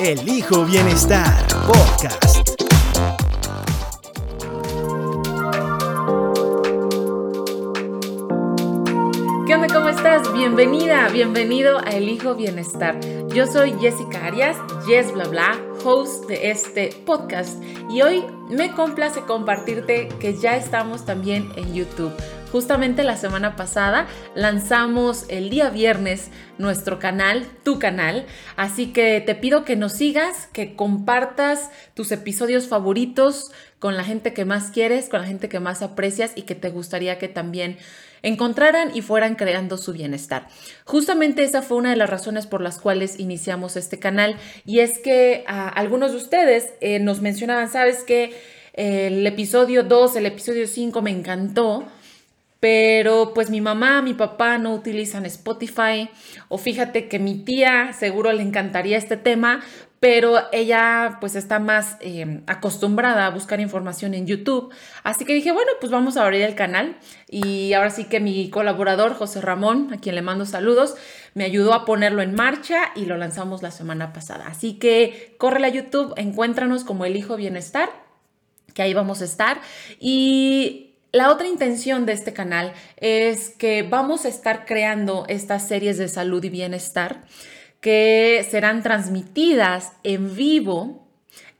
Elijo Bienestar Podcast. ¿Qué onda? ¿Cómo estás? Bienvenida, bienvenido a Elijo Bienestar. Yo soy Jessica Arias, Yes Bla Bla, host de este podcast y hoy me complace compartirte que ya estamos también en YouTube. Justamente la semana pasada lanzamos el día viernes nuestro canal, tu canal, así que te pido que nos sigas, que compartas tus episodios favoritos con la gente que más quieres, con la gente que más aprecias y que te gustaría que también encontraran y fueran creando su bienestar. Justamente esa fue una de las razones por las cuales iniciamos este canal. Y es que a algunos de ustedes eh, nos mencionaban, sabes que el episodio 2, el episodio 5 me encantó, pero pues mi mamá, mi papá no utilizan Spotify o fíjate que mi tía seguro le encantaría este tema, pero ella pues está más eh, acostumbrada a buscar información en YouTube. Así que dije, bueno, pues vamos a abrir el canal y ahora sí que mi colaborador José Ramón, a quien le mando saludos, me ayudó a ponerlo en marcha y lo lanzamos la semana pasada. Así que corre a YouTube, encuéntranos como El Hijo Bienestar, que ahí vamos a estar. Y la otra intención de este canal es que vamos a estar creando estas series de salud y bienestar que serán transmitidas en vivo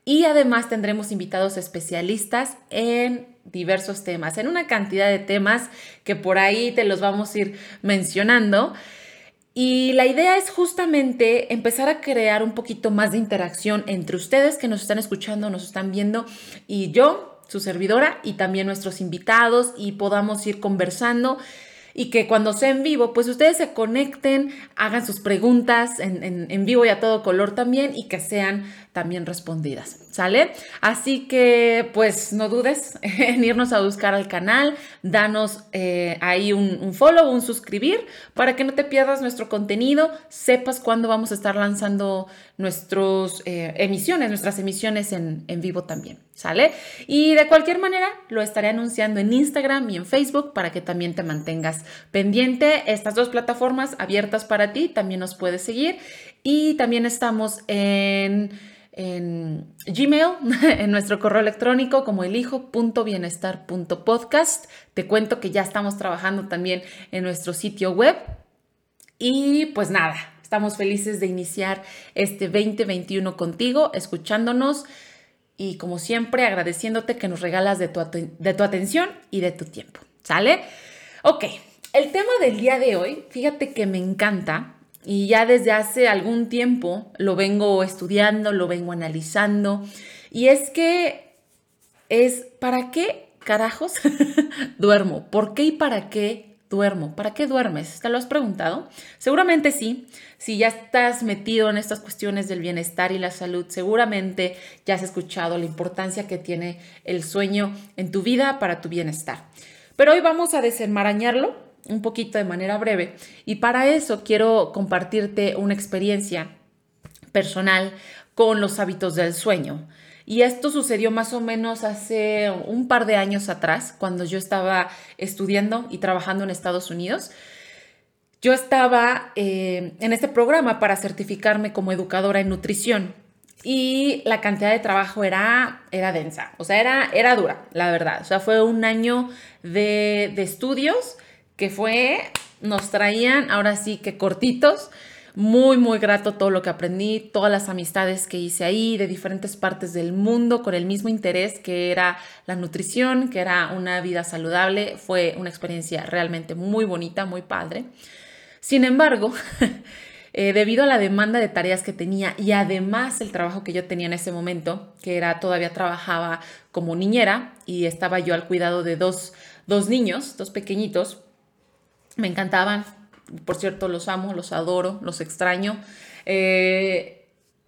y además tendremos invitados especialistas en diversos temas, en una cantidad de temas que por ahí te los vamos a ir mencionando. Y la idea es justamente empezar a crear un poquito más de interacción entre ustedes que nos están escuchando, nos están viendo y yo, su servidora y también nuestros invitados y podamos ir conversando y que cuando sea en vivo, pues ustedes se conecten, hagan sus preguntas en, en, vivo y a todo color también y que sean también respondidas, ¿sale? Así que pues no dudes en irnos a buscar al canal, danos eh, ahí un, un, follow, un suscribir para que no te pierdas nuestro contenido, sepas cuándo vamos a estar lanzando nuestras eh, emisiones, nuestras emisiones en, en vivo también, ¿sale? Y de cualquier manera lo estaré anunciando en Instagram y en Facebook para que también te mantengas pendiente. Estas dos plataformas abiertas para ti, también nos puedes seguir y también estamos en en Gmail, en nuestro correo electrónico como elijo.bienestar.podcast. Te cuento que ya estamos trabajando también en nuestro sitio web. Y pues nada, estamos felices de iniciar este 2021 contigo, escuchándonos y como siempre agradeciéndote que nos regalas de tu, de tu atención y de tu tiempo. ¿Sale? Ok, el tema del día de hoy, fíjate que me encanta y ya desde hace algún tiempo lo vengo estudiando, lo vengo analizando. Y es que es, ¿para qué carajos duermo? ¿Por qué y para qué duermo? ¿Para qué duermes? ¿Te lo has preguntado? Seguramente sí. Si ya estás metido en estas cuestiones del bienestar y la salud, seguramente ya has escuchado la importancia que tiene el sueño en tu vida para tu bienestar. Pero hoy vamos a desenmarañarlo un poquito de manera breve y para eso quiero compartirte una experiencia personal con los hábitos del sueño. Y esto sucedió más o menos hace un par de años atrás, cuando yo estaba estudiando y trabajando en Estados Unidos. Yo estaba eh, en este programa para certificarme como educadora en nutrición y la cantidad de trabajo era, era densa, o sea, era, era dura, la verdad. O sea, fue un año de, de estudios que fue, nos traían ahora sí que cortitos. Muy, muy grato todo lo que aprendí, todas las amistades que hice ahí de diferentes partes del mundo con el mismo interés que era la nutrición, que era una vida saludable. Fue una experiencia realmente muy bonita, muy padre. Sin embargo, eh, debido a la demanda de tareas que tenía y además el trabajo que yo tenía en ese momento, que era todavía trabajaba como niñera y estaba yo al cuidado de dos, dos niños, dos pequeñitos, me encantaban, por cierto, los amo, los adoro, los extraño. Eh,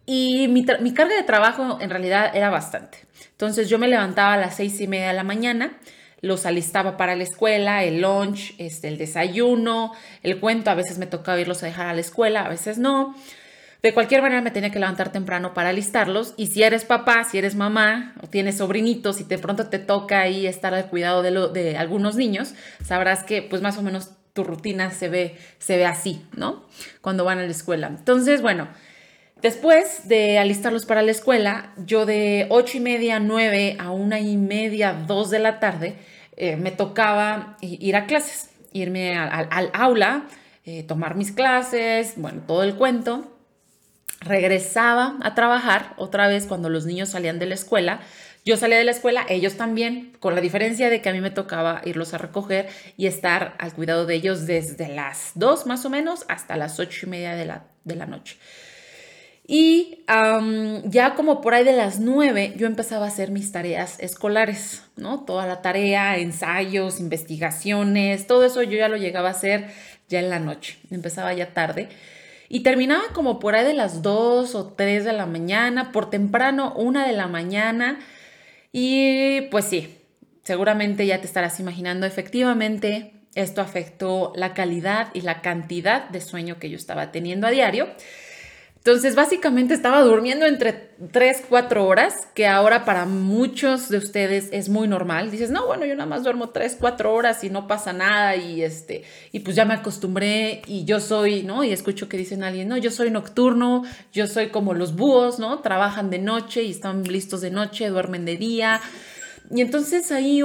Y mi, carga de trabajo en realidad era bastante. Entonces yo me levantaba a las seis y media de la mañana, los alistaba para la escuela, el lunch, este, el desayuno, el cuento, a veces me tocaba irlos a dejar a la escuela, a veces no. De cualquier manera me tenía que levantar temprano para alistarlos y si eres papá, si eres mamá o tienes sobrinitos y de pronto te toca ahí estar al cuidado de, de algunos niños, sabrás que pues más o menos tu rutina se ve, se ve así, ¿no? Cuando van a la escuela. Entonces, bueno, después de alistarlos para la escuela, yo de ocho y media, nueve a una y media, dos de la tarde, eh, me tocaba ir a clases, irme al, aula, eh, tomar mis clases, bueno, todo el cuento regresaba a trabajar otra vez cuando los niños salían de la escuela. Yo salía de la escuela, ellos también, con la diferencia de que a mí me tocaba irlos a recoger y estar al cuidado de ellos desde las 2 más o menos hasta las ocho y media de la, de la noche. Y ya como por ahí de las 9 yo empezaba a hacer mis tareas escolares, ¿no? Toda la tarea, ensayos, investigaciones, todo eso yo ya lo llegaba a hacer ya en la noche, empezaba ya tarde. Y terminaba como por ahí de las 2 o 3 de la mañana, por temprano, 1 de la mañana. Y pues sí, seguramente ya te estarás imaginando, efectivamente, esto afectó la calidad y la cantidad de sueño que yo estaba teniendo a diario. Entonces, básicamente estaba durmiendo entre 3, 4 horas, que ahora para muchos de ustedes es muy normal. Dices, no, bueno, yo nada más duermo 3, 4 horas y no pasa nada y este, y pues ya me acostumbré y yo soy, ¿no? Y escucho que dicen alguien, no, yo soy nocturno, yo soy como los búhos, ¿no? Trabajan de noche y están listos de noche, duermen de día. Y entonces ahí,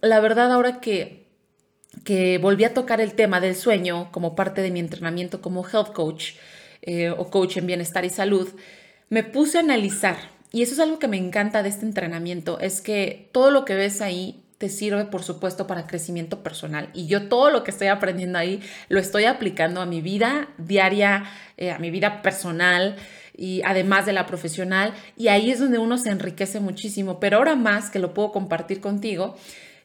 la verdad, ahora que que volví a tocar el tema del sueño como parte de mi entrenamiento como health coach, eh, o coach en bienestar y salud, me puse a analizar, y eso es algo que me encanta de este entrenamiento, es que todo lo que ves ahí te sirve, por supuesto, para crecimiento personal. Y yo todo lo que estoy aprendiendo ahí lo estoy aplicando a mi vida diaria, eh, a mi vida personal y además de la profesional. Y ahí es donde uno se enriquece muchísimo. Pero ahora más que lo puedo compartir contigo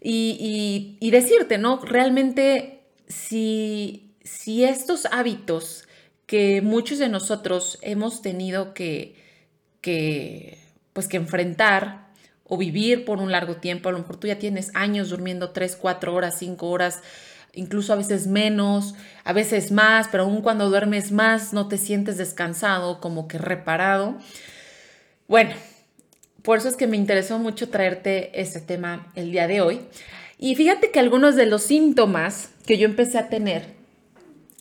y, y decirte, ¿no? Realmente, si, si estos hábitos que muchos de nosotros hemos tenido que, que, pues que enfrentar o vivir por un largo tiempo. A lo mejor tú ya tienes años durmiendo 3, 4 horas, 5 horas, incluso a veces menos, a veces más, pero aún cuando duermes más no te sientes descansado, como que reparado. Bueno, por eso es que me interesó mucho traerte este tema el día de hoy. Y fíjate que algunos de los síntomas que yo empecé a tener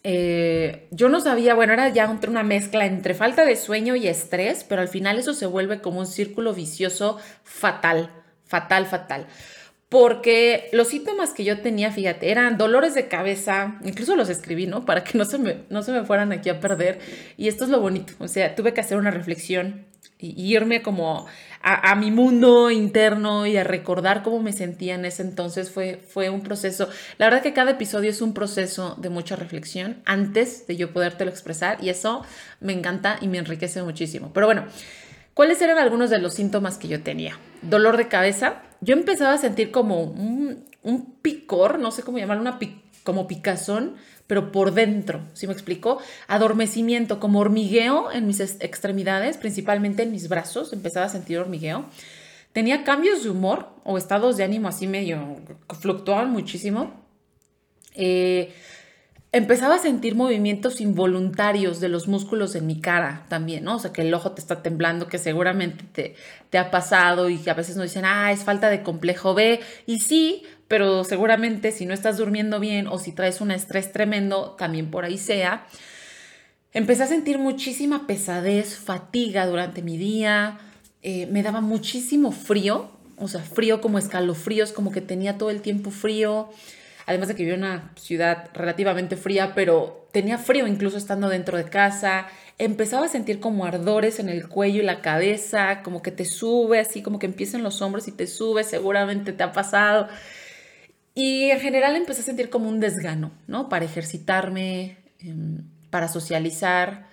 eh, yo no sabía, bueno, era ya una mezcla entre falta de sueño y estrés, pero al final eso se vuelve como un círculo vicioso fatal, fatal, fatal. Porque los síntomas que yo tenía, fíjate, eran dolores de cabeza, incluso los escribí, ¿no? Para que no se me, no se me fueran aquí a perder. Y esto es lo bonito, o sea, tuve que hacer una reflexión y irme como a, mi mundo interno y a recordar cómo me sentía en ese entonces fue, fue un proceso. La verdad que cada episodio es un proceso de mucha reflexión antes de yo podértelo expresar y eso me encanta y me enriquece muchísimo. Pero bueno, ¿cuáles eran algunos de los síntomas que yo tenía? Dolor de cabeza. Yo empezaba a sentir como un, un picor, no sé cómo llamarlo, una como picazón pero por dentro, ¿sí me explico? Adormecimiento, como hormigueo en mis extremidades, principalmente en mis brazos, empezaba a sentir hormigueo. Tenía cambios de humor o estados de ánimo así medio, fluctuaban muchísimo. Eh, empezaba a sentir movimientos involuntarios de los músculos en mi cara también, ¿no? O sea, que el ojo te está temblando, que seguramente te, te ha pasado y que a veces nos dicen, ah, es falta de complejo B. Y sí, pero seguramente si no estás durmiendo bien o si traes un estrés tremendo, también por ahí sea. Empecé a sentir muchísima pesadez, fatiga durante mi día, eh, me daba muchísimo frío, o sea, frío como escalofríos, como que tenía todo el tiempo frío, además de que vivía en una ciudad relativamente fría, pero tenía frío incluso estando dentro de casa, empezaba a sentir como ardores en el cuello y la cabeza, como que te sube, así como que empiezan los hombros y te sube, seguramente te ha pasado. Y en general empecé a sentir como un desgano, ¿no? Para ejercitarme, em, para socializar.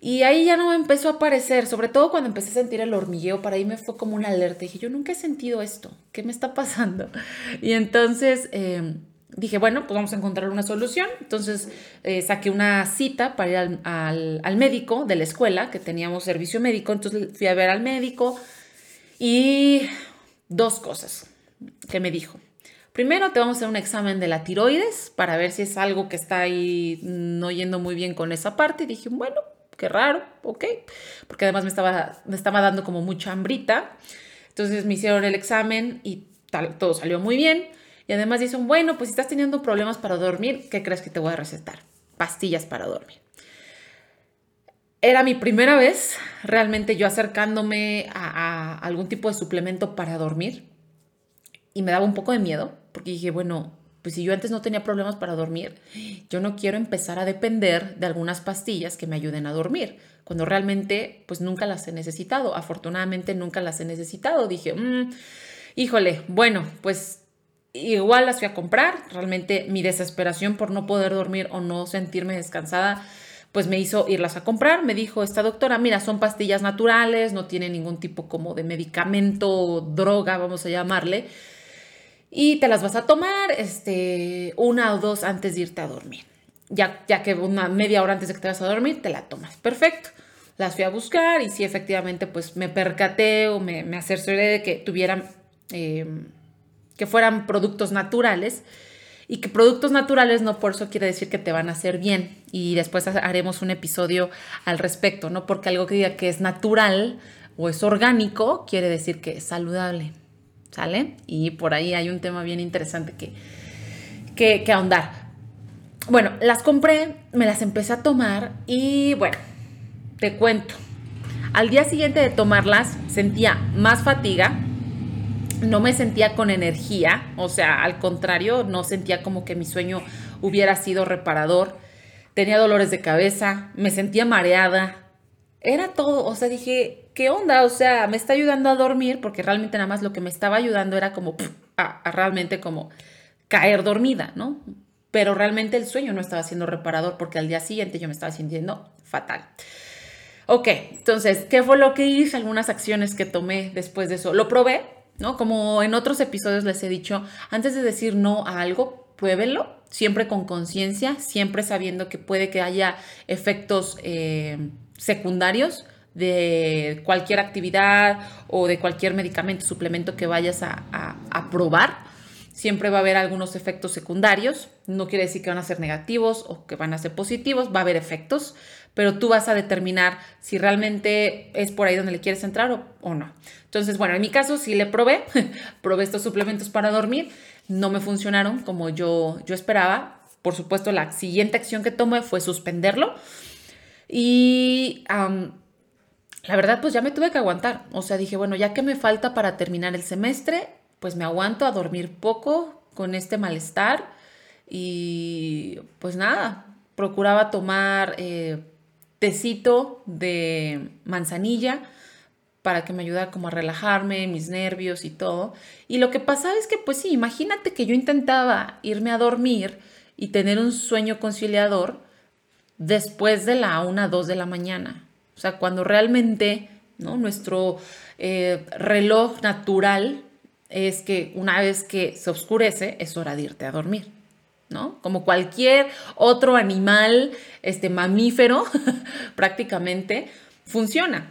Y ahí ya no me empezó a aparecer, sobre todo cuando empecé a sentir el hormigueo, para ahí me fue como una alerta. Dije, yo nunca he sentido esto, ¿qué me está pasando? Y entonces em, dije, bueno, pues vamos a encontrar una solución. Entonces eh, saqué una cita para ir al, al, médico de la escuela, que teníamos servicio médico. Entonces fui a ver al médico y dos cosas que me dijo. Primero te vamos a hacer un examen de la tiroides para ver si es algo que está ahí no yendo muy bien con esa parte. Y dije, bueno, qué raro, ok. Porque además me estaba, me estaba dando como mucha hambrita. Entonces me hicieron el examen y tal, todo salió muy bien. Y además dicen, bueno, pues si estás teniendo problemas para dormir, ¿qué crees que te voy a recetar? Pastillas para dormir. Era mi primera vez realmente yo acercándome a, algún tipo de suplemento para dormir y me daba un poco de miedo porque dije, bueno, pues si yo antes no tenía problemas para dormir, yo no quiero empezar a depender de algunas pastillas que me ayuden a dormir, cuando realmente pues nunca las he necesitado. Afortunadamente nunca las he necesitado. Dije, mm, híjole, bueno, pues igual las fui a comprar. Realmente mi desesperación por no poder dormir o no sentirme descansada, pues me hizo irlas a comprar. Me dijo esta doctora, mira, son pastillas naturales, no tienen ningún tipo como de medicamento, droga, vamos a llamarle. Y te las vas a tomar este, una o dos antes de irte a dormir. Ya, ya que una media hora antes de que te vas a dormir, te la tomas. Perfecto. Las fui a buscar y sí, efectivamente, pues me percaté o me, me acercioré de que tuvieran... Eh, que fueran productos naturales y que productos naturales no por eso quiere decir que te van a hacer bien y después haremos un episodio al respecto, no porque algo que diga que es natural o es orgánico quiere decir que es saludable, ¿sale? Y por ahí hay un tema bien interesante que, que, ahondar. Bueno, las compré, me las empecé a tomar y bueno, te cuento. Al día siguiente de tomarlas sentía más fatiga, no me sentía con energía, o sea, al contrario, no sentía como que mi sueño hubiera sido reparador. Tenía dolores de cabeza, me sentía mareada. Era todo, o sea, dije, ¿qué onda? O sea, me está ayudando a dormir porque realmente nada más lo que me estaba ayudando era como a, realmente como caer dormida, ¿no? Pero realmente el sueño no estaba siendo reparador porque al día siguiente yo me estaba sintiendo fatal. Ok, entonces, ¿qué fue lo que hice? Algunas acciones que tomé después de eso. Lo probé, ¿no? Como en otros episodios les he dicho, antes de decir no a algo, pruébenlo, siempre con conciencia, siempre sabiendo que puede que haya efectos eh, secundarios de cualquier actividad o de cualquier medicamento, suplemento que vayas a, a probar. Siempre va a haber algunos efectos secundarios. No quiere decir que van a ser negativos o que van a ser positivos. Va a haber efectos pero tú vas a determinar si realmente es por ahí donde le quieres entrar o, no. Entonces, bueno, en mi caso sí le probé, probé estos suplementos para dormir, no me funcionaron como yo, yo esperaba. Por supuesto, la siguiente acción que tomé fue suspenderlo y la verdad, pues ya me tuve que aguantar. O sea, dije, bueno, ya que me falta para terminar el semestre, pues me aguanto a dormir poco con este malestar y pues nada, procuraba tomar... Eh, tecito de manzanilla para que me ayudara como a relajarme, mis nervios y todo. Y lo que pasaba es que, pues sí, imagínate que yo intentaba irme a dormir y tener un sueño conciliador después de la 1, 2 de la mañana. O sea, cuando realmente ¿no? nuestro eh, reloj natural es que una vez que se oscurece es hora de irte a dormir. ¿no? Como cualquier otro animal, este mamífero, prácticamente funciona.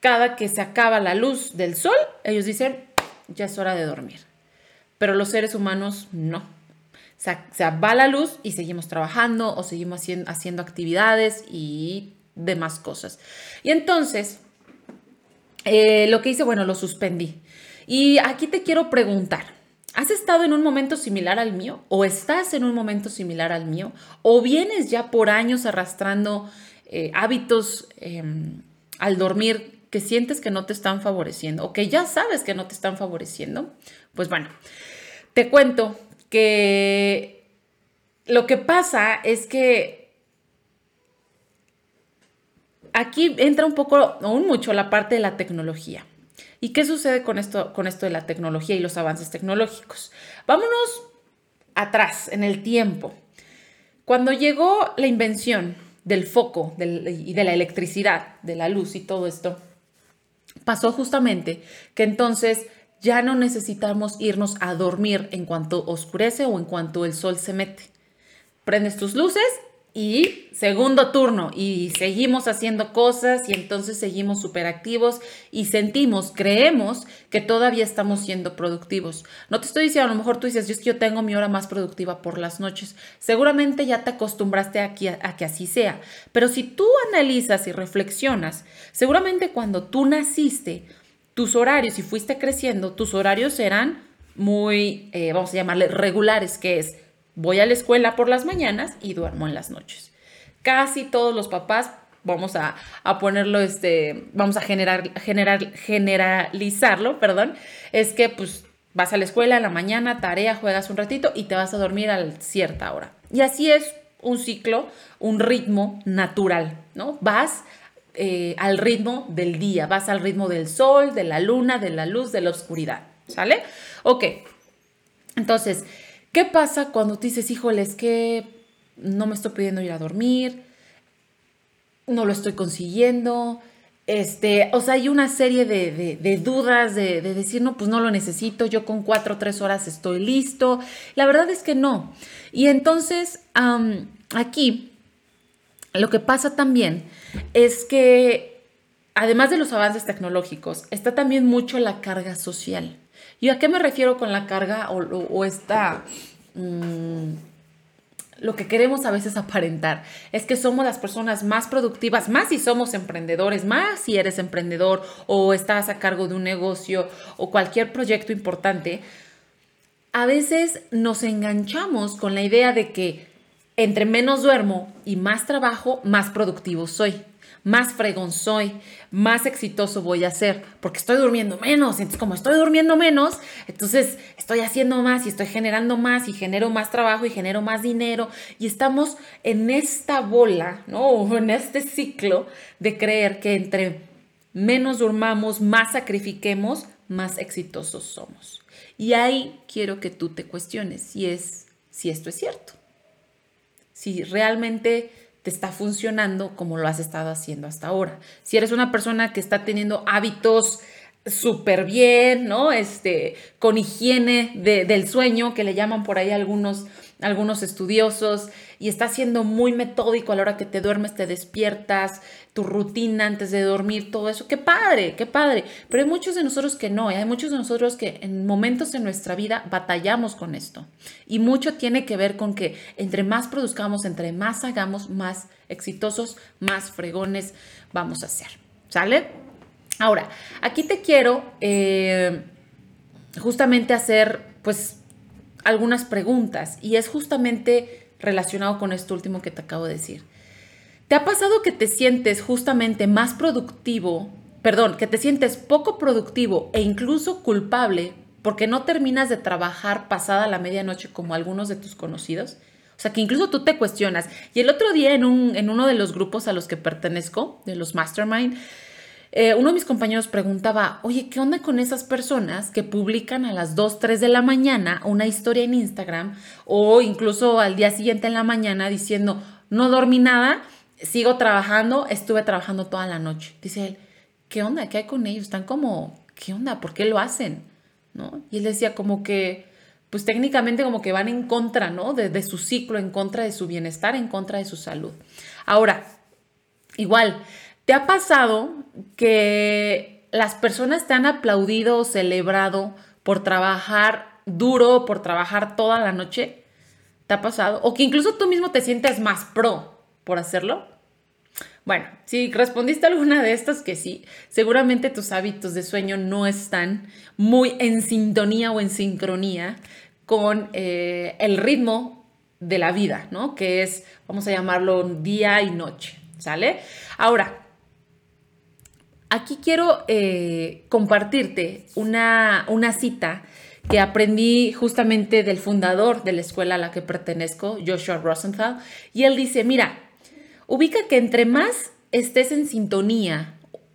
Cada que se acaba la luz del sol, ellos dicen, ya es hora de dormir. Pero los seres humanos no. Se, se va la luz y seguimos trabajando o seguimos haciendo, haciendo actividades y demás cosas. Y entonces, eh, lo que hice, bueno, lo suspendí. Y aquí te quiero preguntar, ¿Has estado en un momento similar al mío? ¿O estás en un momento similar al mío? ¿O vienes ya por años arrastrando eh, hábitos em, al dormir que sientes que no te están favoreciendo o que ya sabes que no te están favoreciendo? Pues bueno, te cuento que lo que pasa es que aquí entra un poco, aún mucho, la parte de la tecnología. ¿Y qué sucede con esto, con esto de la tecnología y los avances tecnológicos? Vámonos atrás en el tiempo. Cuando llegó la invención del foco y de la electricidad, de la luz y todo esto, pasó justamente que entonces ya no necesitamos irnos a dormir en cuanto oscurece o en cuanto el sol se mete. Prendes tus luces y segundo turno y seguimos haciendo cosas y entonces seguimos súper activos y sentimos, creemos que todavía estamos siendo productivos. No te estoy diciendo, a lo mejor tú dices, yo, yo tengo mi hora más productiva por las noches. Seguramente ya te acostumbraste a que, a que así sea. Pero si tú analizas y reflexionas, seguramente cuando tú naciste, tus horarios, y fuiste creciendo, tus horarios eran muy, eh, vamos a llamarle, regulares, que es Voy a la escuela por las mañanas y duermo en las noches. Casi todos los papás, vamos a, ponerlo, este, vamos a generar, generar, generalizarlo, perdón, es que pues vas a la escuela en la mañana, tarea, juegas un ratito y te vas a dormir a cierta hora. Y así es un ciclo, un ritmo natural, ¿no? Vas eh, al ritmo del día, vas al ritmo del sol, de la luna, de la luz, de la oscuridad, ¿sale? Ok, entonces, ¿Qué pasa cuando tú dices, híjole, es que no me estoy pudiendo ir a dormir, no lo estoy consiguiendo? Este, o sea, hay una serie de, dudas, de, decir, no, pues no lo necesito, yo con cuatro o tres horas estoy listo. La verdad es que no. Y entonces, aquí, lo que pasa también es que, además de los avances tecnológicos, está también mucho la carga social. ¿Y a qué me refiero con la carga o, esta... Mm, lo que queremos a veces aparentar es que somos las personas más productivas, más si somos emprendedores, más si eres emprendedor o estás a cargo de un negocio o cualquier proyecto importante. A veces nos enganchamos con la idea de que entre menos duermo y más trabajo, más productivo soy más fregón soy, más exitoso voy a ser, porque estoy durmiendo menos. Entonces, como estoy durmiendo menos, entonces estoy haciendo más y estoy generando más y genero más trabajo y genero más dinero. Y estamos en esta bola, ¿no? En este ciclo de creer que entre menos durmamos, más sacrifiquemos, más exitosos somos. Y ahí quiero que tú te cuestiones si es si esto es cierto. Si realmente te está funcionando como lo has estado haciendo hasta ahora. Si eres una persona que está teniendo hábitos súper bien, ¿no? Este, con higiene del sueño, que le llaman por ahí algunos, algunos estudiosos, y está siendo muy metódico a la hora que te duermes, te despiertas, tu rutina antes de dormir, todo eso. Qué padre, qué padre. Pero hay muchos de nosotros que no, hay muchos de nosotros que en momentos en nuestra vida batallamos con esto. Y mucho tiene que ver con que entre más produzcamos, entre más hagamos, más exitosos, más fregones vamos a ser. ¿Sale? Ahora, aquí te quiero eh, justamente hacer, pues, algunas preguntas y es justamente relacionado con esto último que te acabo de decir. ¿Te ha pasado que te sientes justamente más productivo, perdón, que te sientes poco productivo e incluso culpable porque no terminas de trabajar pasada la medianoche como algunos de tus conocidos? O sea, que incluso tú te cuestionas. Y el otro día en, un, en uno de los grupos a los que pertenezco, de los Mastermind, eh, uno de mis compañeros preguntaba, oye, ¿qué onda con esas personas que publican a las 2, 3 de la mañana una historia en Instagram o incluso al día siguiente en la mañana diciendo, no dormí nada, sigo trabajando, estuve trabajando toda la noche? Dice él, ¿qué onda? ¿Qué hay con ellos? Están como, ¿qué onda? ¿Por qué lo hacen? ¿No? Y él decía como que, pues técnicamente como que van en contra, ¿no? De, de su ciclo, en contra de su bienestar, en contra de su salud. Ahora, igual, ¿Te ha pasado que las personas te han aplaudido o celebrado por trabajar duro, por trabajar toda la noche? ¿Te ha pasado? O que incluso tú mismo te sientes más pro por hacerlo. Bueno, si respondiste a alguna de estas que sí, seguramente tus hábitos de sueño no están muy en sintonía o en sincronía con eh, el ritmo de la vida, ¿no? Que es, vamos a llamarlo día y noche, ¿sale? Ahora, aquí quiero eh, compartirte una, una cita que aprendí justamente del fundador de la escuela a la que pertenezco, Joshua Rosenthal, y él dice, mira, ubica que entre más estés en sintonía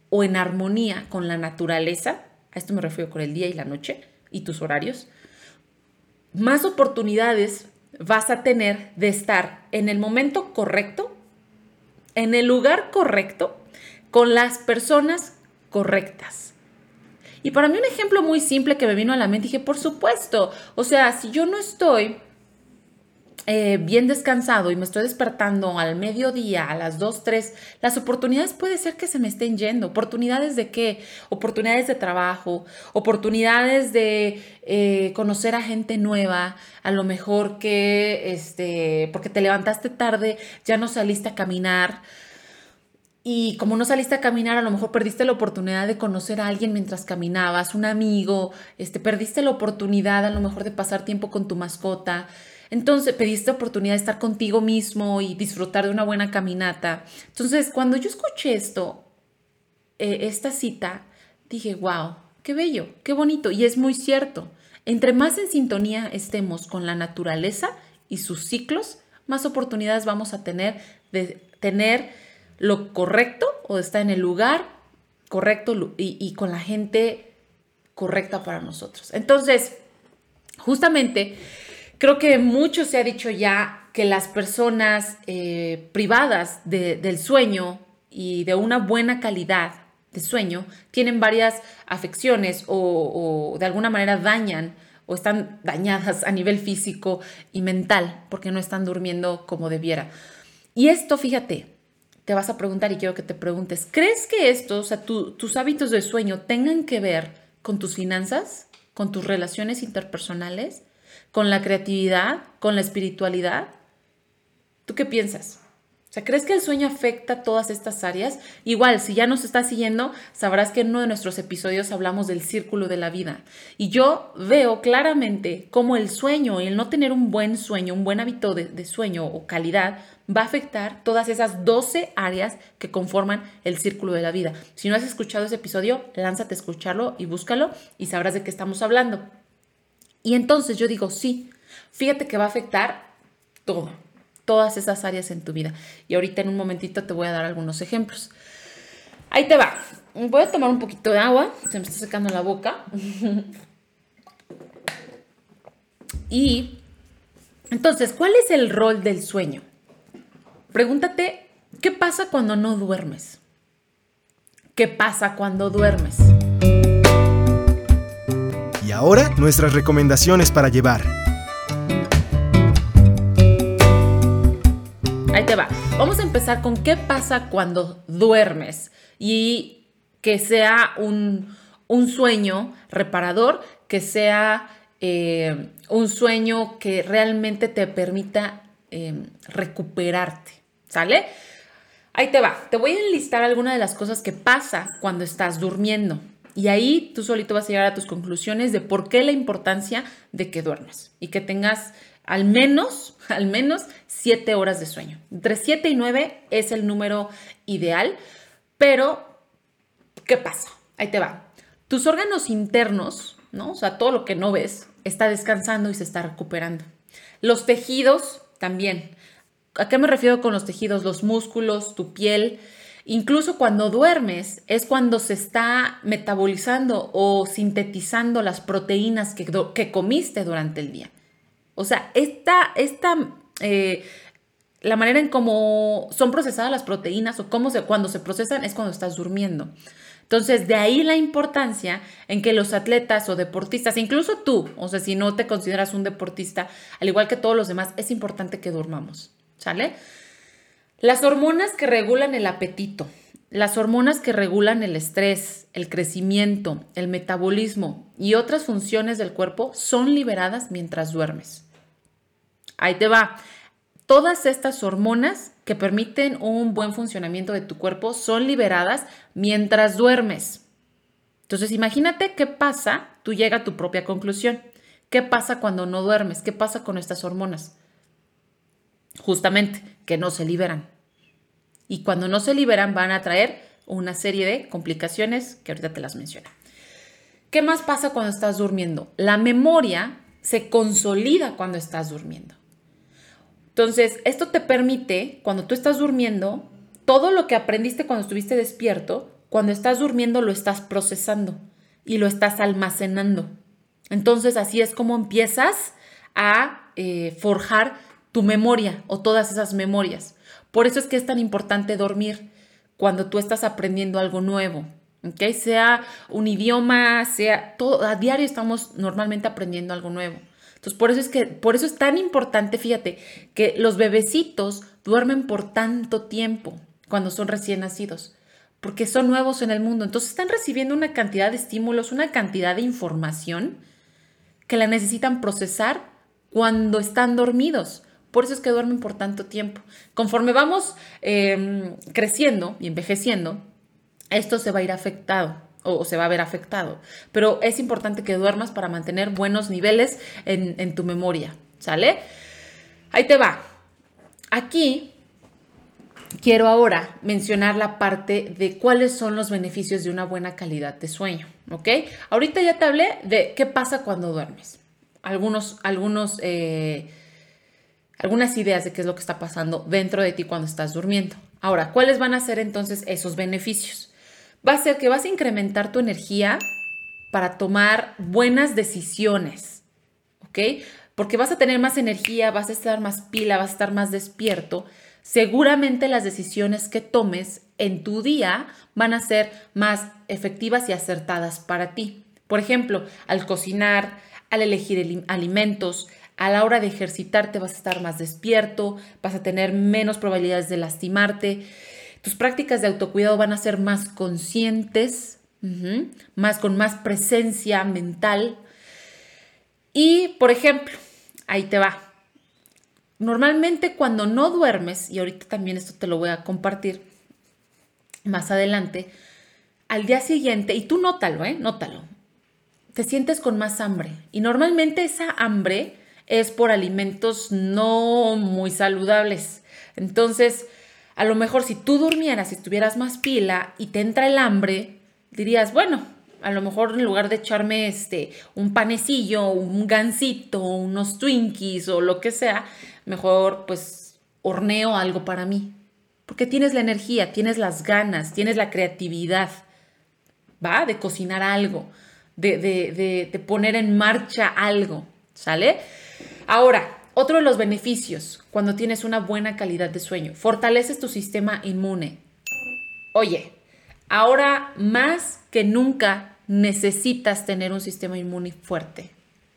o en armonía con la naturaleza, a esto me refiero con el día y la noche y tus horarios, más oportunidades vas a tener de estar en el momento correcto, en el lugar correcto con las personas correctas. Y para mí un ejemplo muy simple que me vino a la mente, dije, por supuesto, o sea, si yo no estoy eh, bien descansado y me estoy despertando al mediodía, a las 2, 3, las oportunidades puede ser que se me estén yendo. ¿Oportunidades de qué? Oportunidades de trabajo, oportunidades de eh, conocer a gente nueva, a lo mejor que, este, porque te levantaste tarde, ya no saliste a caminar. Y como no saliste a caminar, a lo mejor perdiste la oportunidad de conocer a alguien mientras caminabas, un amigo, este, perdiste la oportunidad a lo mejor de pasar tiempo con tu mascota. Entonces pediste oportunidad de estar contigo mismo y disfrutar de una buena caminata. Entonces, cuando yo escuché esto, eh, esta cita, dije, wow, qué bello, qué bonito. Y es muy cierto. Entre más en sintonía estemos con la naturaleza y sus ciclos, más oportunidades vamos a tener de tener lo correcto o estar en el lugar correcto y, con la gente correcta para nosotros. Entonces, justamente Creo que mucho se ha dicho ya que las personas eh, privadas del sueño y de una buena calidad de sueño tienen varias afecciones o de alguna manera dañan o están dañadas a nivel físico y mental porque no están durmiendo como debiera. Y esto, fíjate, te vas a preguntar y quiero que te preguntes, ¿crees que esto, o sea, tus hábitos de sueño tengan que ver con tus finanzas, con tus relaciones interpersonales? con la creatividad, con la espiritualidad? ¿Tú qué piensas? ¿Crees que el sueño afecta todas estas áreas? Igual, si ya nos estás siguiendo, sabrás que en uno de nuestros episodios hablamos del círculo de la vida. Y yo veo claramente cómo el sueño el no tener un buen sueño, un buen hábito de, de sueño o calidad, va a afectar todas esas 12 áreas que conforman el círculo de la vida. Si no has escuchado ese episodio, lánzate a escucharlo y búscalo y sabrás de qué estamos hablando. Y entonces yo digo, sí, fíjate que va a afectar todo, todas esas áreas en tu vida. Y ahorita en un momentito te voy a dar algunos ejemplos. Ahí te va. Voy a tomar un poquito de agua, se me está secando la boca. y entonces, ¿cuál es el rol del sueño? Pregúntate, ¿qué pasa cuando no duermes? ¿Qué pasa cuando duermes? ahora nuestras recomendaciones para llevar. Empezar con qué pasa cuando duermes y que sea un, sueño reparador, que sea eh, un sueño que realmente te permita eh, recuperarte. ¿Sale? Ahí te va. Te voy a enlistar algunas de las cosas que pasa cuando estás durmiendo. Y ahí tú solito vas a llegar a tus conclusiones de por qué la importancia de que duermas y que tengas al menos, al menos siete horas de sueño. Entre siete y nueve es el número ideal, pero ¿qué pasa? Ahí te va. Tus órganos internos, ¿no? O sea, todo lo que no ves, está descansando y se está recuperando. Los tejidos también. ¿A qué me refiero con los tejidos? Los músculos, tu piel, Incluso cuando duermes es cuando se está metabolizando o sintetizando las proteínas que comiste durante el día. O sea, esta, esta eh, la manera en cómo son procesadas las proteínas o cómo se, cuando se procesan es cuando estás durmiendo. Entonces, de ahí la importancia en que los atletas o deportistas, incluso tú, o sea, si no te consideras un deportista, al igual que todos los demás, es importante que durmamos, ¿sale? Las hormonas que regulan el apetito, las hormonas que regulan el estrés, el crecimiento, el metabolismo y otras funciones del cuerpo son liberadas mientras duermes. Ahí te va. Todas estas hormonas que permiten un buen funcionamiento de tu cuerpo son liberadas mientras duermes. Entonces imagínate qué pasa, tú llegas a tu propia conclusión. ¿Qué pasa cuando no duermes? ¿Qué pasa con estas hormonas? Justamente, que no se liberan. Y cuando no se liberan van a traer una serie de complicaciones que ahorita te las menciono. ¿Qué más pasa cuando estás durmiendo? La memoria se consolida cuando estás durmiendo. Entonces, esto te permite, cuando tú estás durmiendo, todo lo que aprendiste cuando estuviste despierto, cuando estás durmiendo lo estás procesando y lo estás almacenando. Entonces, así es como empiezas a eh, forjar tu memoria o todas esas memorias. Por eso es que es tan importante dormir cuando tú estás aprendiendo algo nuevo. ¿ok? Sea un idioma, sea todo, a diario estamos normalmente aprendiendo algo nuevo. Entonces, por eso es que, por eso es tan importante, fíjate, que los bebecitos duermen por tanto tiempo cuando son recién nacidos, porque son nuevos en el mundo. Entonces, están recibiendo una cantidad de estímulos, una cantidad de información que la necesitan procesar cuando están dormidos. Por eso es que duermen por tanto tiempo. Conforme vamos em, creciendo y envejeciendo, esto se va a ir afectado o se va a ver afectado. Pero es importante que duermas para mantener buenos niveles en, tu memoria, ¿sale? Ahí te va. Aquí quiero ahora mencionar la parte de cuáles son los beneficios de una buena calidad de sueño, ¿ok? Ahorita ya te hablé de qué pasa cuando duermes. Algunos, algunos, eh, algunas ideas de qué es lo que está pasando dentro de ti cuando estás durmiendo. Ahora, ¿cuáles van a ser entonces esos beneficios? Va a ser que vas a incrementar tu energía para tomar buenas decisiones, ¿ok? Porque vas a tener más energía, vas a estar más pila, vas a estar más despierto seguramente las decisiones que tomes en tu día van a ser más efectivas y acertadas para ti. Por ejemplo, al cocinar, al elegir alimentos, a la hora de ejercitarte vas a estar más despierto, vas a tener menos probabilidades de lastimarte. Tus prácticas de autocuidado van a ser más conscientes, más con más presencia mental. Y, por ejemplo, ahí te va. Normalmente cuando no duermes, y ahorita también esto te lo voy a compartir más adelante, al día siguiente, y tú nótalo, ¿eh? Nótalo, te sientes con más hambre. Y normalmente esa hambre es por alimentos no muy saludables. Entonces, a lo mejor si tú durmieras, si estuvieras más pila y te entra el hambre, dirías, bueno, a lo mejor en lugar de echarme este un panecillo, un gansito, unos Twinkies o lo que sea, mejor pues horneo algo para mí. Porque tienes la energía, tienes las ganas, tienes la creatividad, ¿va? De cocinar algo, de, de, de, poner en marcha algo, ¿sale? Ahora, otro de los beneficios cuando tienes una buena calidad de sueño, fortaleces tu sistema inmune. Oye, ahora más que nunca necesitas tener un sistema inmune fuerte,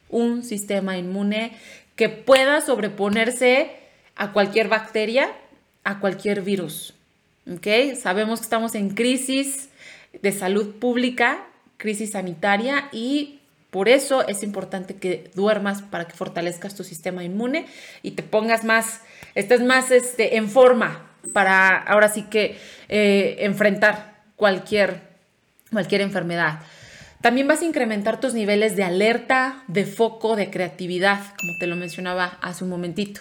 un sistema inmune que pueda sobreponerse a cualquier bacteria, a cualquier virus. ¿Ok? Sabemos que estamos en crisis de salud pública, crisis sanitaria y por eso es importante que duermas para que fortalezcas tu sistema inmune y te pongas más, estés más este, en forma para ahora sí que eh, enfrentar cualquier, cualquier enfermedad. También vas a incrementar tus niveles de alerta, de foco, de creatividad, como te lo mencionaba hace un momentito.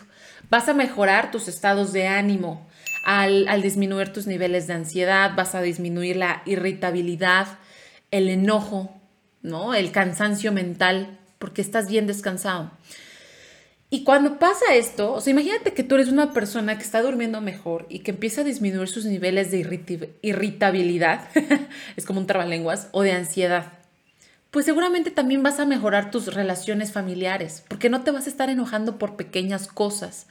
Vas a mejorar tus estados de ánimo al, disminuir tus niveles de ansiedad, vas a disminuir la irritabilidad, el enojo, ¿no? El cansancio mental, porque estás bien descansado. Y cuando pasa esto, o sea, imagínate que tú eres una persona que está durmiendo mejor y que empieza a disminuir sus niveles de irritabilidad, es como un trabalenguas, o de ansiedad pues seguramente también vas a mejorar tus relaciones familiares, porque no te vas a estar enojando por pequeñas cosas.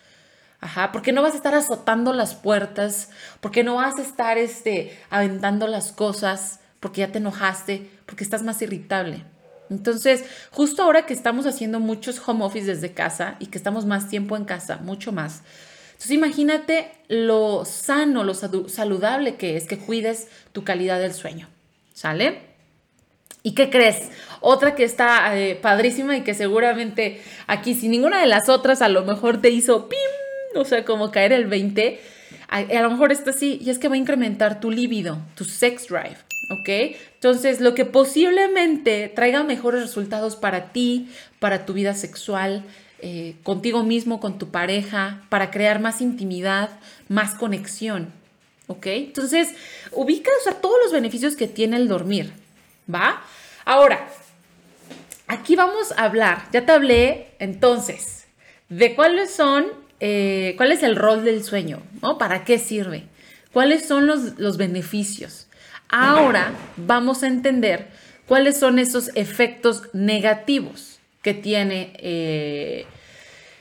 Ajá, porque no vas a estar azotando las puertas, porque no vas a estar este, aventando las cosas, porque ya te enojaste, porque estás más irritable. Entonces, justo ahora que estamos haciendo muchos home office desde casa y que estamos más tiempo en casa, mucho más. Entonces, imagínate lo sano, lo saludable que es que cuides tu calidad del sueño. ¿Sale? ¿Y qué crees? Otra que está eh, padrísima y que seguramente aquí, si ninguna de las otras a lo mejor te hizo pim, o sea, como caer el 20, a, lo mejor está así, y es que va a incrementar tu libido, tu sex drive, ¿ok? Entonces, lo que posiblemente traiga mejores resultados para ti, para tu vida sexual, eh, contigo mismo, con tu pareja, para crear más intimidad, más conexión, ¿ok? Entonces, ubica, o sea, todos los beneficios que tiene el dormir. ¿va? Ahora, aquí vamos a hablar, ya te hablé entonces de cuáles son, eh, cuál es el rol del sueño, ¿no? ¿Para qué sirve? ¿Cuáles son los, beneficios? Ahora vamos a entender cuáles son esos efectos negativos que tiene eh,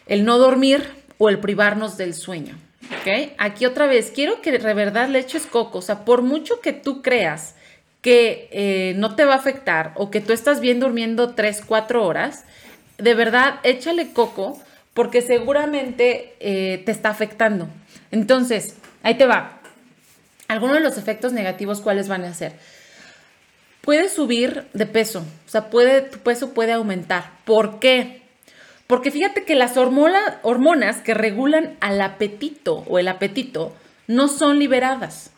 el no dormir o el privarnos del sueño. ¿ok? Aquí otra vez, quiero que de verdad le eches coco, o sea, por mucho que tú creas que eh, no te va a afectar o que tú estás bien durmiendo 3, 4 horas, de verdad échale coco porque seguramente eh, te está afectando. Entonces, ahí te va. Algunos de los efectos negativos, ¿cuáles van a ser? Puedes subir de peso, o sea, puede, tu peso puede aumentar. ¿Por qué? Porque fíjate que las hormonas que regulan al apetito o el apetito no son liberadas.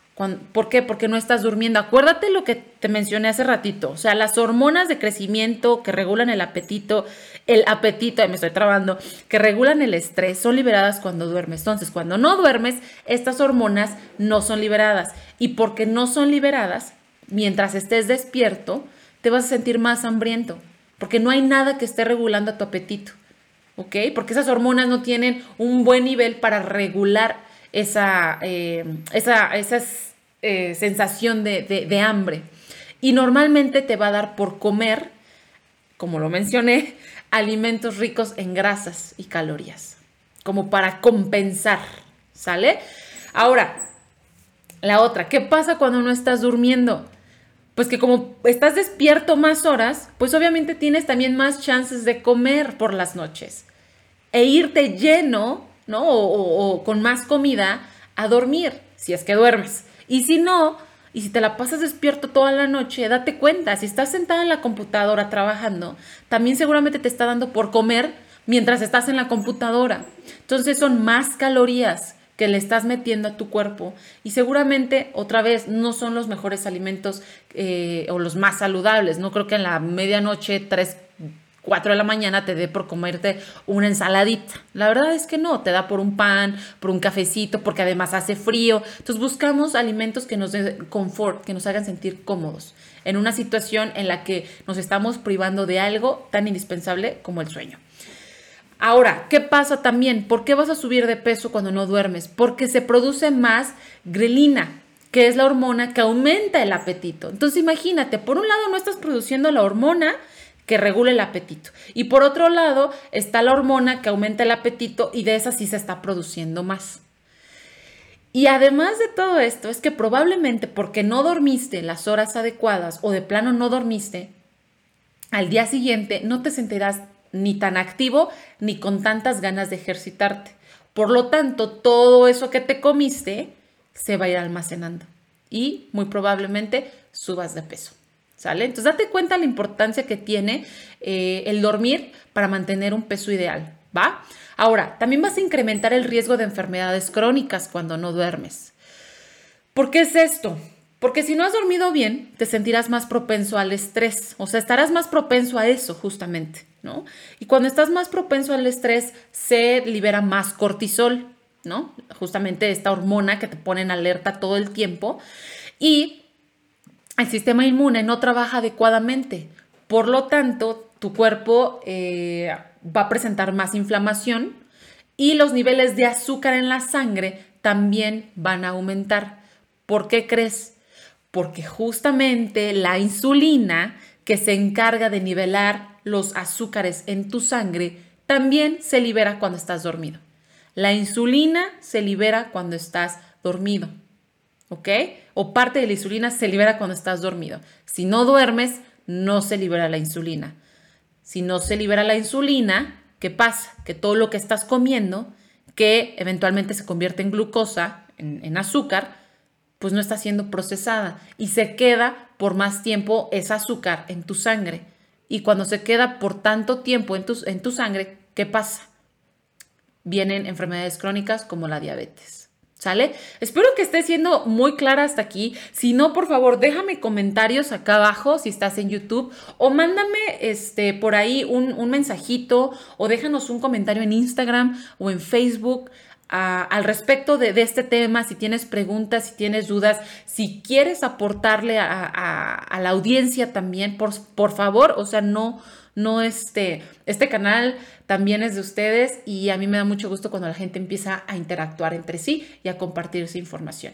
¿Por qué? Porque no estás durmiendo. Acuérdate lo que te mencioné hace ratito. O sea, las hormonas de crecimiento que regulan el apetito, el apetito, me estoy trabando, que regulan el estrés, son liberadas cuando duermes. Entonces, cuando no duermes, estas hormonas no son liberadas. Y porque no son liberadas, mientras estés despierto, te vas a sentir más hambriento. Porque no hay nada que esté regulando tu apetito. ¿Ok? Porque esas hormonas no tienen un buen nivel para regular esa, eh, esa, esas eh, sensación de, hambre. Y normalmente te va a dar por comer, como lo mencioné, alimentos ricos en grasas y calorías, como para compensar, ¿sale? Ahora, la otra, ¿qué pasa cuando no estás durmiendo? Pues que como estás despierto más horas, pues obviamente tienes también más chances de comer por las noches e irte lleno, ¿no? o con más comida a dormir, si es que duermes. Y si no, y si te la pasas despierto toda la noche, date cuenta, si estás sentada en la computadora trabajando, también seguramente te está dando por comer mientras estás en la computadora. Entonces son más calorías que le estás metiendo a tu cuerpo y seguramente otra vez no son los mejores alimentos eh, o los más saludables. No creo que en la medianoche tres 4 de la mañana te dé por comerte una ensaladita. La verdad es que no, te da por un pan, por un cafecito, porque además hace frío. Entonces buscamos alimentos que nos den confort, que nos hagan sentir cómodos en una situación en la que nos estamos privando de algo tan indispensable como el sueño. Ahora, ¿qué pasa también? ¿Por qué vas a subir de peso cuando no duermes? Porque se produce más grelina, que es la hormona que aumenta el apetito. Entonces imagínate, por un lado no estás produciendo la hormona, que regula el apetito. Y por otro lado está la hormona que aumenta el apetito y de esa sí se está produciendo más. Y además de todo esto, es que probablemente porque no dormiste las horas adecuadas o de plano no dormiste, al día siguiente no te sentirás ni tan activo ni con tantas ganas de ejercitarte. Por lo tanto, todo eso que te comiste se va a ir almacenando y muy probablemente subas de peso. ¿Sale? Entonces date cuenta la importancia que tiene eh, el dormir para mantener un peso ideal, ¿va? Ahora, también vas a incrementar el riesgo de enfermedades crónicas cuando no duermes. ¿Por qué es esto? Porque si no has dormido bien, te sentirás más propenso al estrés, o sea, estarás más propenso a eso justamente, ¿no? Y cuando estás más propenso al estrés, se libera más cortisol, ¿no? Justamente esta hormona que te pone en alerta todo el tiempo. Y el sistema inmune no trabaja adecuadamente. Por lo tanto, tu cuerpo eh, va a presentar más inflamación y los niveles de azúcar en la sangre también van a aumentar. ¿Por qué crees? Porque justamente la insulina que se encarga de nivelar los azúcares en tu sangre también se libera cuando estás dormido. La insulina se libera cuando estás dormido. ¿ok? O parte de la insulina se libera cuando estás dormido. Si no duermes, no se libera la insulina. Si no se libera la insulina, ¿qué pasa? Que todo lo que estás comiendo, que eventualmente se convierte en glucosa, en, azúcar, pues no está siendo procesada y se queda por más tiempo ese azúcar en tu sangre. Y cuando se queda por tanto tiempo en tu, en tu sangre, ¿qué pasa? Vienen enfermedades crónicas como la diabetes. ¿Sale? Espero que esté siendo muy clara hasta aquí. Si no, por favor, déjame comentarios acá abajo si estás en YouTube o mándame este, por ahí un, mensajito o déjanos un comentario en Instagram o en Facebook. al respecto de, este tema, si tienes preguntas, si tienes dudas, si quieres aportarle a, la audiencia también, por, por favor, o sea, no, no este, este canal también es de ustedes y a mí me da mucho gusto cuando la gente empieza a interactuar entre sí y a compartir esa información.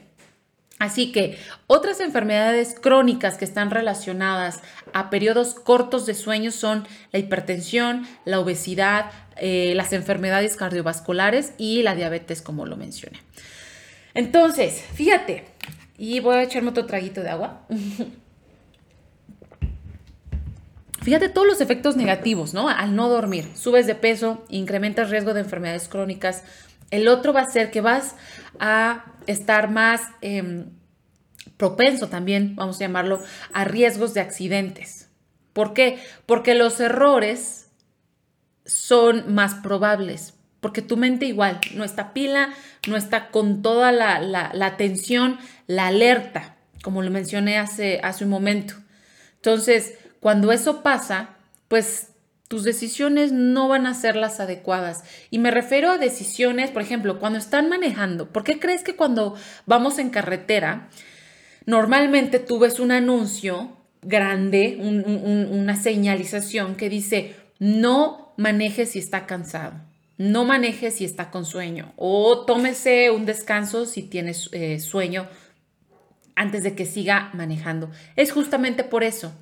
Así que otras enfermedades crónicas que están relacionadas a periodos cortos de sueño son la hipertensión, la obesidad, eh, las enfermedades cardiovasculares y la diabetes, como lo mencioné. Entonces, fíjate, y voy a echarme otro traguito de agua. Fíjate todos los efectos negativos, ¿no? Al no dormir. Subes de peso, incrementas riesgo de enfermedades crónicas. El otro va a ser que vas a estar más em, propenso también, vamos a llamarlo, a riesgos de accidentes. ¿Por qué? Porque los errores son más probables, porque tu mente igual no está pila, no está con toda la, la atención, la alerta, como lo mencioné hace, hace un momento. Entonces, cuando eso pasa, pues tus decisiones no van a ser las adecuadas. Y me refiero a decisiones, por ejemplo, cuando están manejando. ¿Por qué crees que cuando vamos en carretera, normalmente tú ves un anuncio grande, una señalización que dice, no maneje si está cansado, no maneje si está con sueño, o tómese un descanso si tienes eh, sueño antes de que siga manejando. Es justamente por eso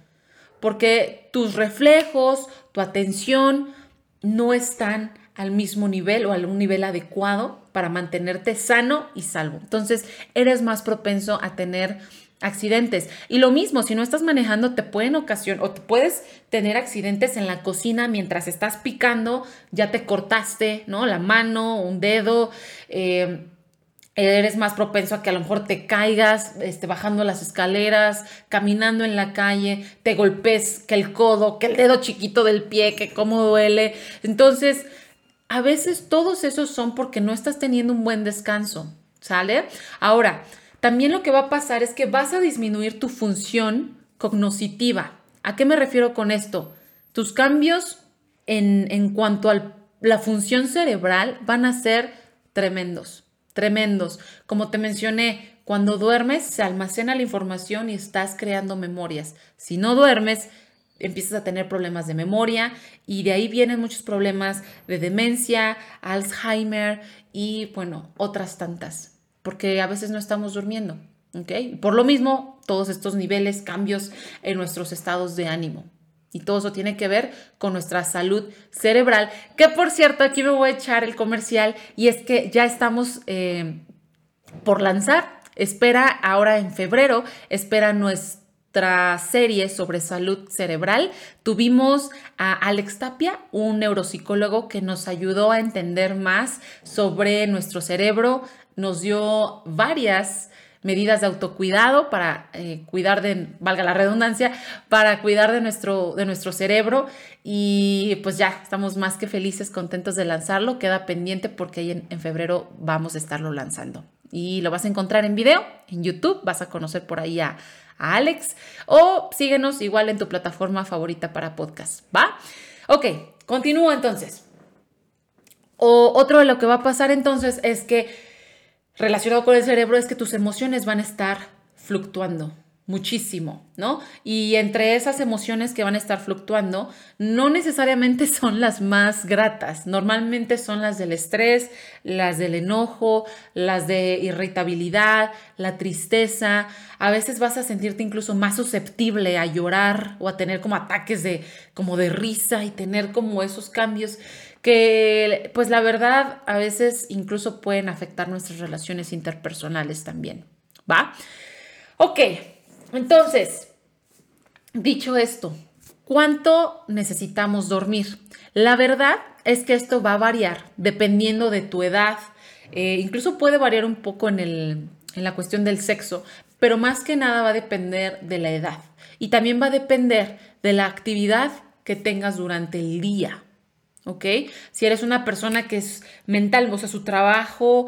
porque tus reflejos, tu atención no están al mismo nivel o a un nivel adecuado para mantenerte sano y salvo. Entonces, eres más propenso a tener accidentes. Y lo mismo, si no estás manejando, te pueden ocasionar o te puedes tener accidentes en la cocina mientras estás picando, ya te cortaste, ¿no? La mano, un dedo. Eh, eres más propenso a que a lo mejor te caigas este, bajando las escaleras, caminando en la calle, te golpes que el codo, que el dedo chiquito del pie, que cómo duele. Entonces, a veces todos esos son porque no estás teniendo un buen descanso, ¿sale? Ahora, también lo que va a pasar es que vas a disminuir tu función cognoscitiva. ¿A qué me refiero con esto? Tus cambios en, en cuanto a la función cerebral van a ser tremendos tremendos. Como te mencioné, cuando duermes se almacena la información y estás creando memorias. Si no duermes, empiezas a tener problemas de memoria y de ahí vienen muchos problemas de demencia, Alzheimer y bueno, otras tantas, porque a veces no estamos durmiendo. ¿ok? Por lo mismo, todos estos niveles, cambios en nuestros estados de ánimo. Y todo eso tiene que ver con nuestra salud cerebral. Que por cierto, aquí me voy a echar el comercial y es que ya estamos eh, por lanzar. Espera ahora en febrero, espera nuestra serie sobre salud cerebral. Tuvimos a Alex Tapia, un neuropsicólogo que nos ayudó a entender más sobre nuestro cerebro, nos dio varias medidas de autocuidado para eh, cuidar de, valga la redundancia, para cuidar de nuestro, de nuestro cerebro. Y pues ya, estamos más que felices, contentos de lanzarlo. Queda pendiente porque ahí en, febrero vamos a estarlo lanzando. Y lo vas a encontrar en video, en YouTube, vas a conocer por ahí a, a Alex o síguenos igual en tu plataforma favorita para podcast, ¿va? Ok, continúo entonces. O otro de lo que va a pasar entonces es que relacionado con el cerebro es que tus emociones van a estar fluctuando muchísimo, ¿no? Y entre esas emociones que van a estar fluctuando, no necesariamente son las más gratas, normalmente son las del estrés, las del enojo, las de irritabilidad, la tristeza, a veces vas a sentirte incluso más susceptible a llorar o a tener como ataques de como de risa y tener como esos cambios que pues la verdad a veces incluso pueden afectar nuestras relaciones interpersonales también, ¿va? Ok, entonces, dicho esto, ¿cuánto necesitamos dormir? La verdad es que esto va a variar dependiendo de tu edad, eh, incluso puede variar un poco en, el, en la cuestión del sexo, pero más que nada va a depender de la edad y también va a depender de la actividad que tengas durante el día. ¿Ok? Si eres una persona que es mental, o sea, su trabajo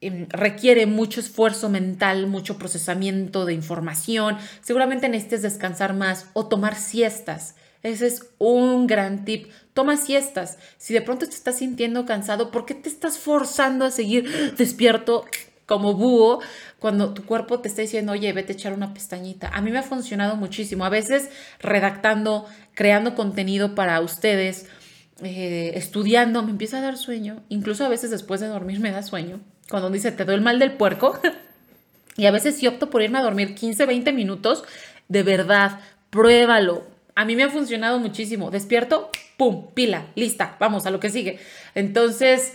em, requiere mucho esfuerzo mental, mucho procesamiento de información, seguramente necesites descansar más o tomar siestas. Ese es un gran tip. Toma siestas. Si de pronto te estás sintiendo cansado, ¿por qué te estás forzando a seguir despierto como búho cuando tu cuerpo te está diciendo, oye, vete a echar una pestañita? A mí me ha funcionado muchísimo. A veces redactando, creando contenido para ustedes, eh, estudiando, me empieza a dar sueño, incluso a veces después de dormir me da sueño, cuando dice, te doy el mal del puerco, y a veces sí opto por irme a dormir 15, 20 minutos, de verdad, pruébalo. A mí me ha funcionado muchísimo. Despierto, pum, pila, lista, vamos a lo que sigue. Entonces,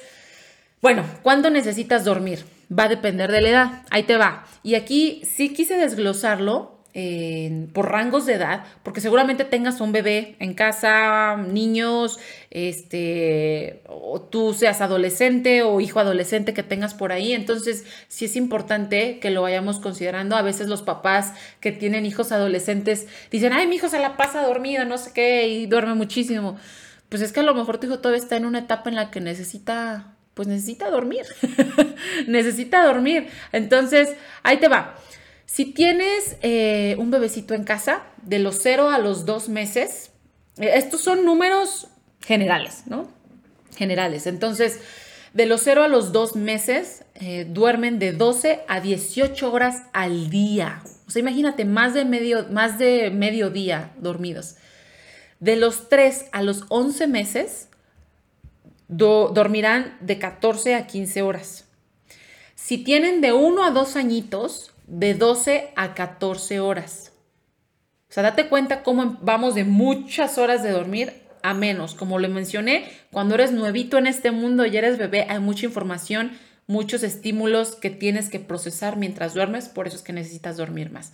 bueno, ¿cuándo necesitas dormir? Va a depender de la edad. Ahí te va. Y aquí sí quise desglosarlo por rangos de edad, porque seguramente tengas un bebé en casa, niños, este, o tú seas adolescente o hijo adolescente que tengas por ahí. Entonces, sí es importante que lo vayamos considerando. A veces los papás que tienen hijos adolescentes dicen, ay, mi hijo se la pasa dormida, no sé qué, y duerme muchísimo. Pues es que a lo mejor tu hijo todavía está en una etapa en la que necesita, pues necesita dormir. necesita dormir. Entonces, ahí te va. Si tienes eh, un bebecito en casa, de los 0 a los 2 meses, eh, estos son números generales, ¿no? Generales. Entonces, de los 0 a los 2 meses, eh, duermen de 12 a 18 horas al día. O sea, imagínate, más de medio, más de medio día dormidos. De los 3 a los 11 meses, dormirán de 14 a 15 horas. Si tienen de 1 a 2 añitos, de 12 a 14 horas. O sea, date cuenta cómo vamos de muchas horas de dormir a menos. Como le mencioné, cuando eres nuevito en este mundo y eres bebé, hay mucha información, muchos estímulos que tienes que procesar mientras duermes, por eso es que necesitas dormir más.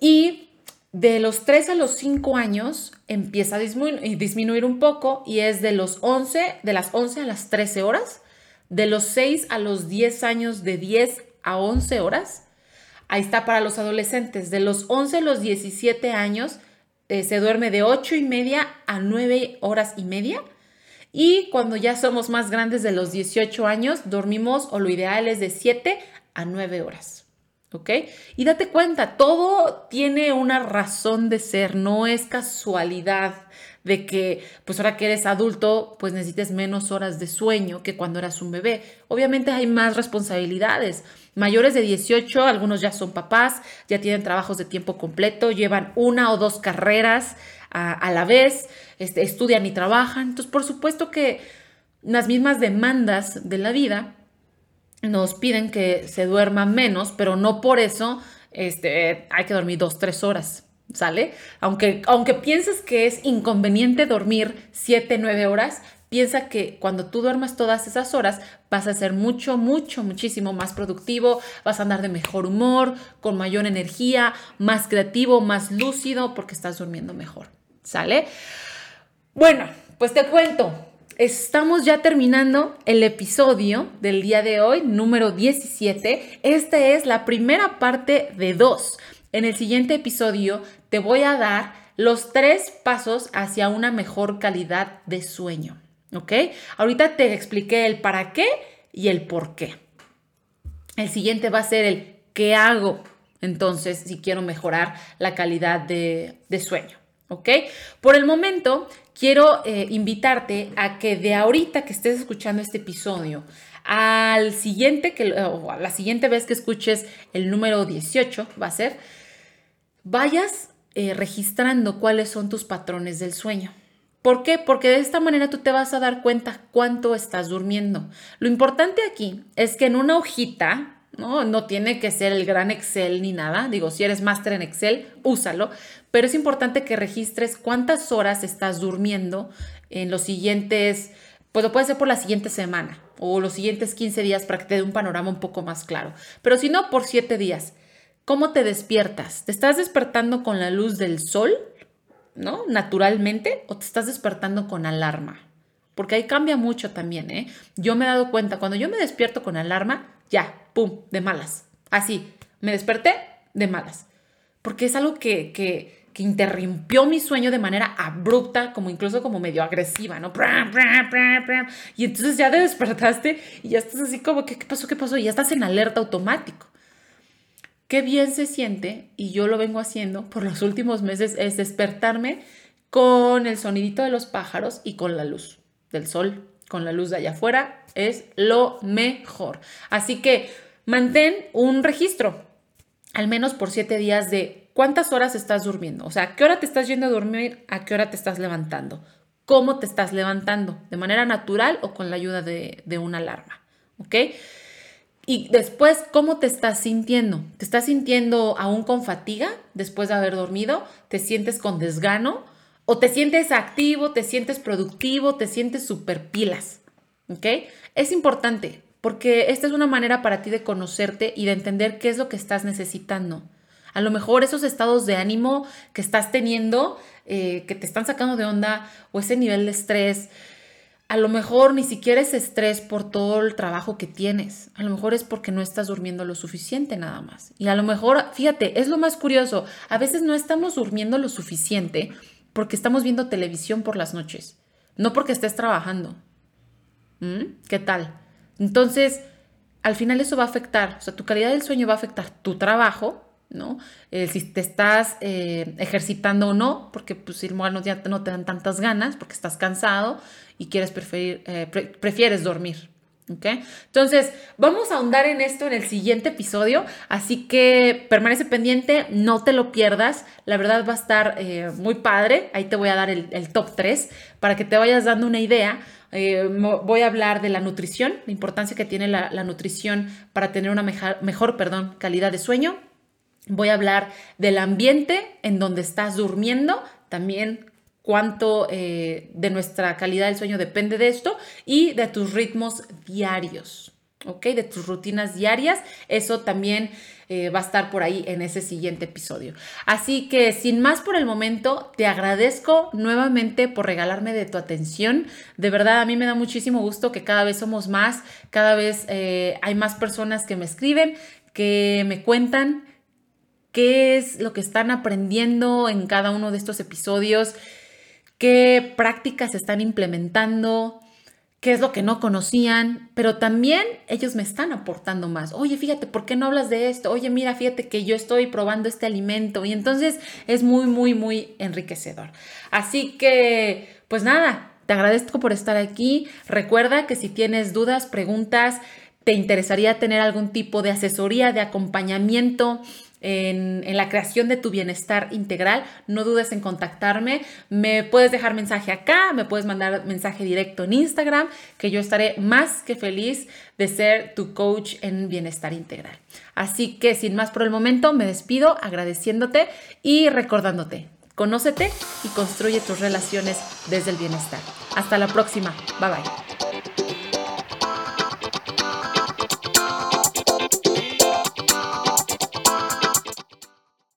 Y de los 3 a los 5 años empieza a disminuir un poco y es de los 11, de las 11 a las 13 horas, de los 6 a los 10 años de 10 a 11 horas Ahí está para los adolescentes. De los 11 a los 17 años eh, se duerme de 8 y media a 9 horas y media. Y cuando ya somos más grandes de los 18 años, dormimos o lo ideal es de 7 a 9 horas. ¿Ok? Y date cuenta, todo tiene una razón de ser, no es casualidad de que pues ahora que eres adulto pues necesites menos horas de sueño que cuando eras un bebé. Obviamente hay más responsabilidades. Mayores de 18, algunos ya son papás, ya tienen trabajos de tiempo completo, llevan una o dos carreras a, la vez, este, estudian y trabajan. Entonces, por supuesto que las mismas demandas de la vida nos piden que se duerma menos, pero no por eso este, hay que dormir dos, tres horas. ¿Sale? Aunque, aunque pienses que es inconveniente dormir 7, 9 horas, piensa que cuando tú duermas todas esas horas vas a ser mucho, mucho, muchísimo más productivo, vas a andar de mejor humor, con mayor energía, más creativo, más lúcido, porque estás durmiendo mejor. ¿Sale? Bueno, pues te cuento. Estamos ya terminando el episodio del día de hoy, número 17. Esta es la primera parte de dos. En el siguiente episodio te voy a dar los tres pasos hacia una mejor calidad de sueño. ¿Ok? Ahorita te expliqué el para qué y el por qué. El siguiente va a ser el qué hago entonces si quiero mejorar la calidad de, sueño. ¿Ok? Por el momento, quiero eh, invitarte a que de ahorita que estés escuchando este episodio, al siguiente que, o a la siguiente vez que escuches el número 18, va a ser, vayas eh, registrando cuáles son tus patrones del sueño. ¿Por qué? Porque de esta manera tú te vas a dar cuenta cuánto estás durmiendo. Lo importante aquí es que en una hojita, ¿no? No tiene que ser el gran Excel ni nada. Digo, si eres máster en Excel, úsalo. Pero es importante que registres cuántas horas estás durmiendo en los siguientes, pues lo puede ser por la siguiente semana o los siguientes 15 días para que te dé un panorama un poco más claro. Pero si no, por 7 días. ¿Cómo te despiertas? ¿Te estás despertando con la luz del sol? ¿No? Naturalmente, o te estás despertando con alarma. Porque ahí cambia mucho también, ¿eh? Yo me he dado cuenta, cuando yo me despierto con alarma, ya, pum, de malas. Así, me desperté de malas. Porque es algo que, que, que interrumpió mi sueño de manera abrupta, como incluso como medio agresiva, ¿no? Y entonces ya te despertaste y ya estás así como, ¿qué, qué pasó? ¿Qué pasó? Y ya estás en alerta automático qué bien se siente, y yo lo vengo haciendo por los últimos meses, es despertarme con el sonidito de los pájaros y con la luz del sol, con la luz de allá afuera, es lo mejor. Así que mantén un registro, al menos por siete días, de cuántas horas estás durmiendo. O sea, ¿a qué hora te estás yendo a dormir? ¿A qué hora te estás levantando? ¿Cómo te estás levantando? ¿De manera natural o con la ayuda de, de una alarma? ¿Ok? Y después, ¿cómo te estás sintiendo? ¿Te estás sintiendo aún con fatiga después de haber dormido? ¿Te sientes con desgano? ¿O te sientes activo, te sientes productivo, te sientes super pilas? Es importante porque esta es una manera para ti de conocerte y de entender qué es lo que estás necesitando. A lo mejor esos estados de ánimo que estás teniendo, eh, que te están sacando de onda, o ese nivel de estrés, a lo mejor ni siquiera es estrés por todo el trabajo que tienes. A lo mejor es porque no estás durmiendo lo suficiente nada más. Y a lo mejor, fíjate, es lo más curioso. A veces no estamos durmiendo lo suficiente porque estamos viendo televisión por las noches, no porque estés trabajando. ¿Mm? ¿Qué tal? Entonces, al final eso va a afectar, o sea, tu calidad del sueño va a afectar tu trabajo, ¿no? Eh, si te estás eh, ejercitando o no, porque pues igual ya no te dan tantas ganas, porque estás cansado y quieres preferir, eh, prefieres dormir. ¿Okay? Entonces, vamos a ahondar en esto en el siguiente episodio, así que permanece pendiente, no te lo pierdas, la verdad va a estar muy padre, ahí te voy a dar el, top 3 para que te vayas dando una idea. voy a hablar de la nutrición, la importancia que tiene la, nutrición para tener una mejor, mejor perdón, calidad de sueño. Voy a hablar del ambiente en donde estás durmiendo, también cuánto eh, de nuestra calidad del sueño depende de esto y de tus ritmos diarios, ¿ok? De tus rutinas diarias. Eso también eh, va a estar por ahí en ese siguiente episodio. Así que sin más por el momento, te agradezco nuevamente por regalarme de tu atención. De verdad, a mí me da muchísimo gusto que cada vez somos más, cada vez eh, hay más personas que me escriben, que me cuentan qué es lo que están aprendiendo en cada uno de estos episodios, qué prácticas están implementando, qué es lo que no conocían, pero también ellos me están aportando más. Oye, fíjate, ¿por qué no hablas de esto? Oye, mira, fíjate que yo estoy probando este alimento y entonces es muy, muy, muy enriquecedor. Así que, pues nada, te agradezco por estar aquí. Recuerda que si tienes dudas, preguntas, te interesaría tener algún tipo de asesoría, de acompañamiento, en, la creación de tu bienestar integral, no dudes en contactarme. Me puedes dejar mensaje acá, me puedes mandar mensaje directo en Instagram, que yo estaré más que feliz de ser tu coach en bienestar integral. Así que sin más por el momento, me despido agradeciéndote y recordándote. Conócete y construye tus relaciones desde el bienestar. Hasta la próxima. Bye bye.